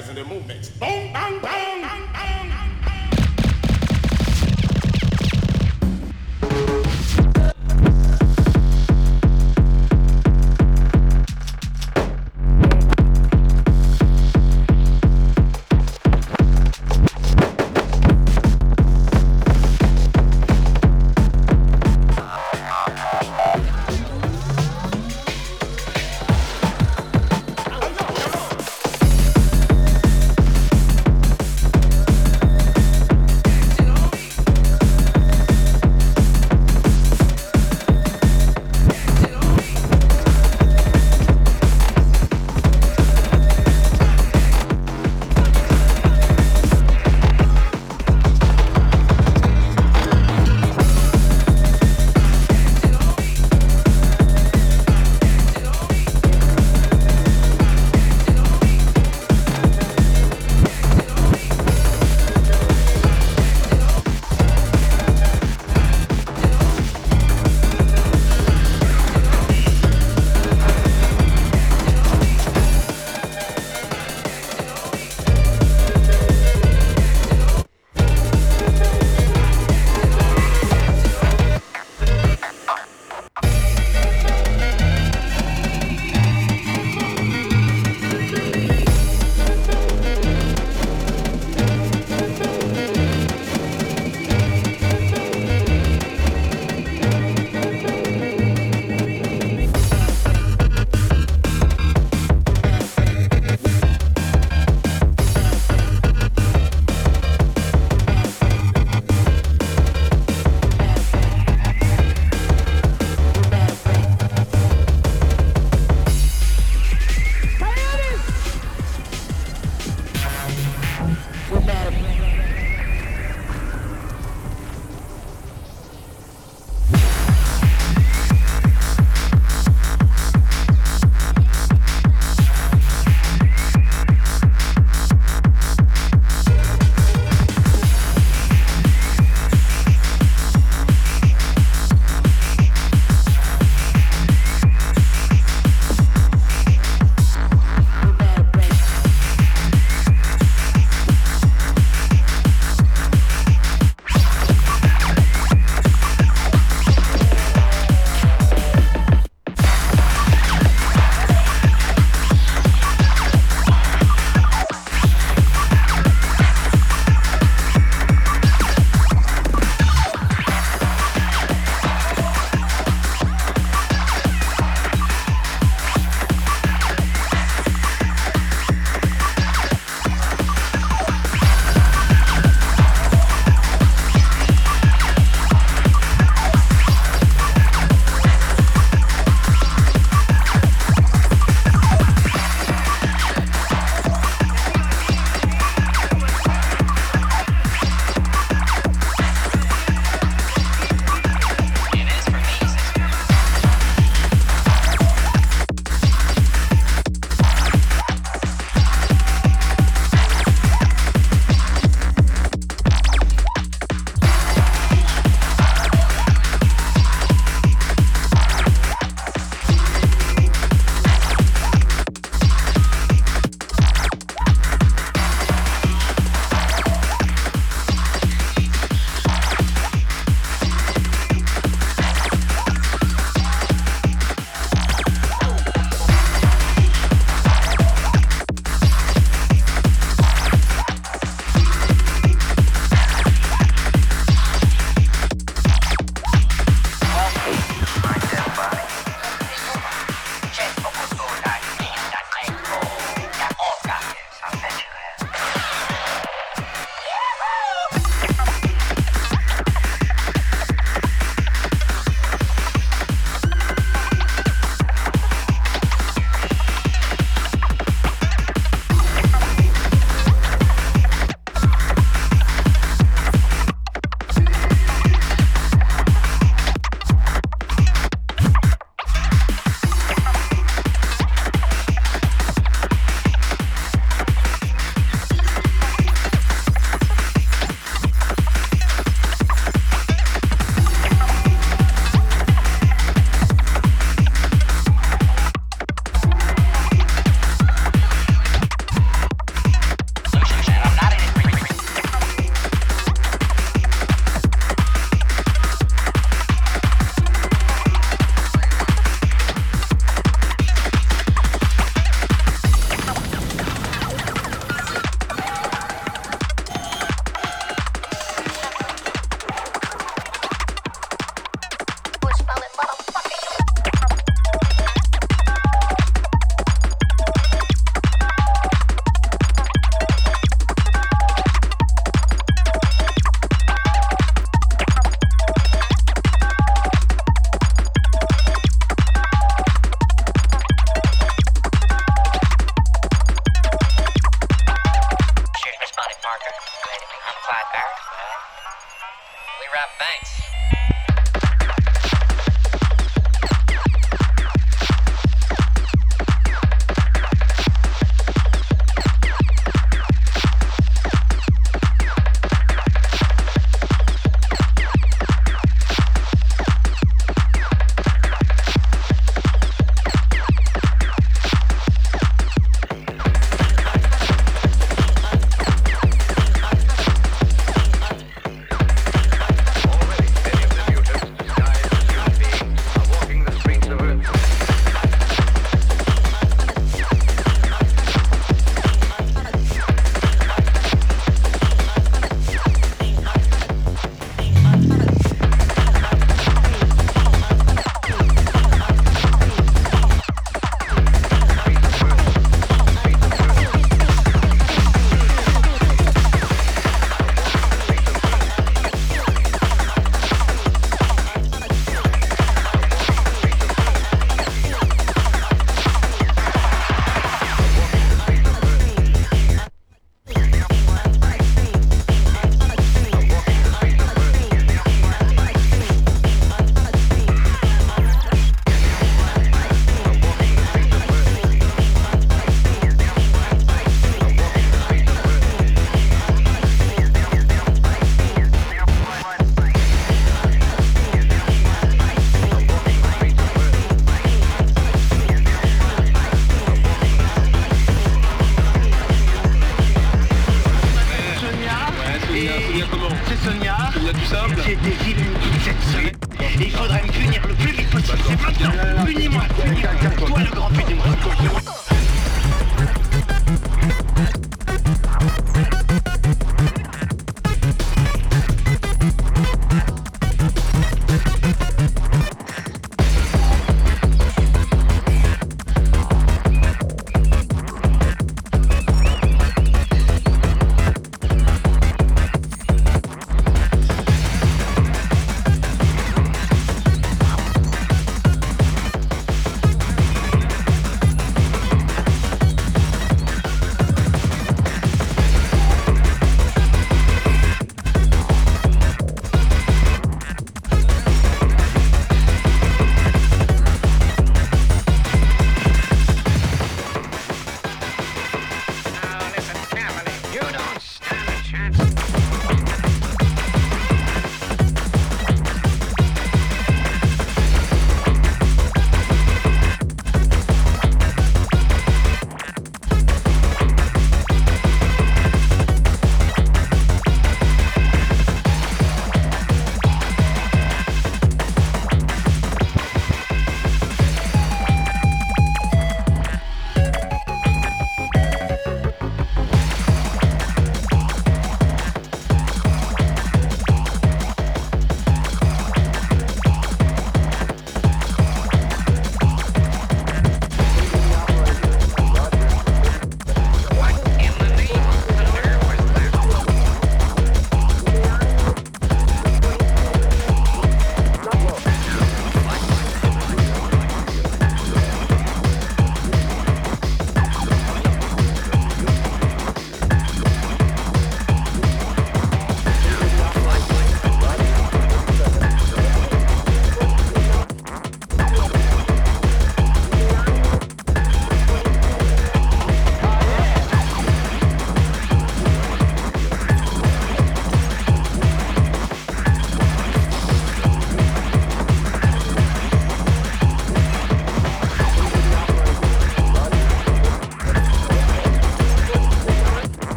guys and their movements. Boom,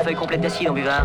5 feuilles complètes d'acide en buvard.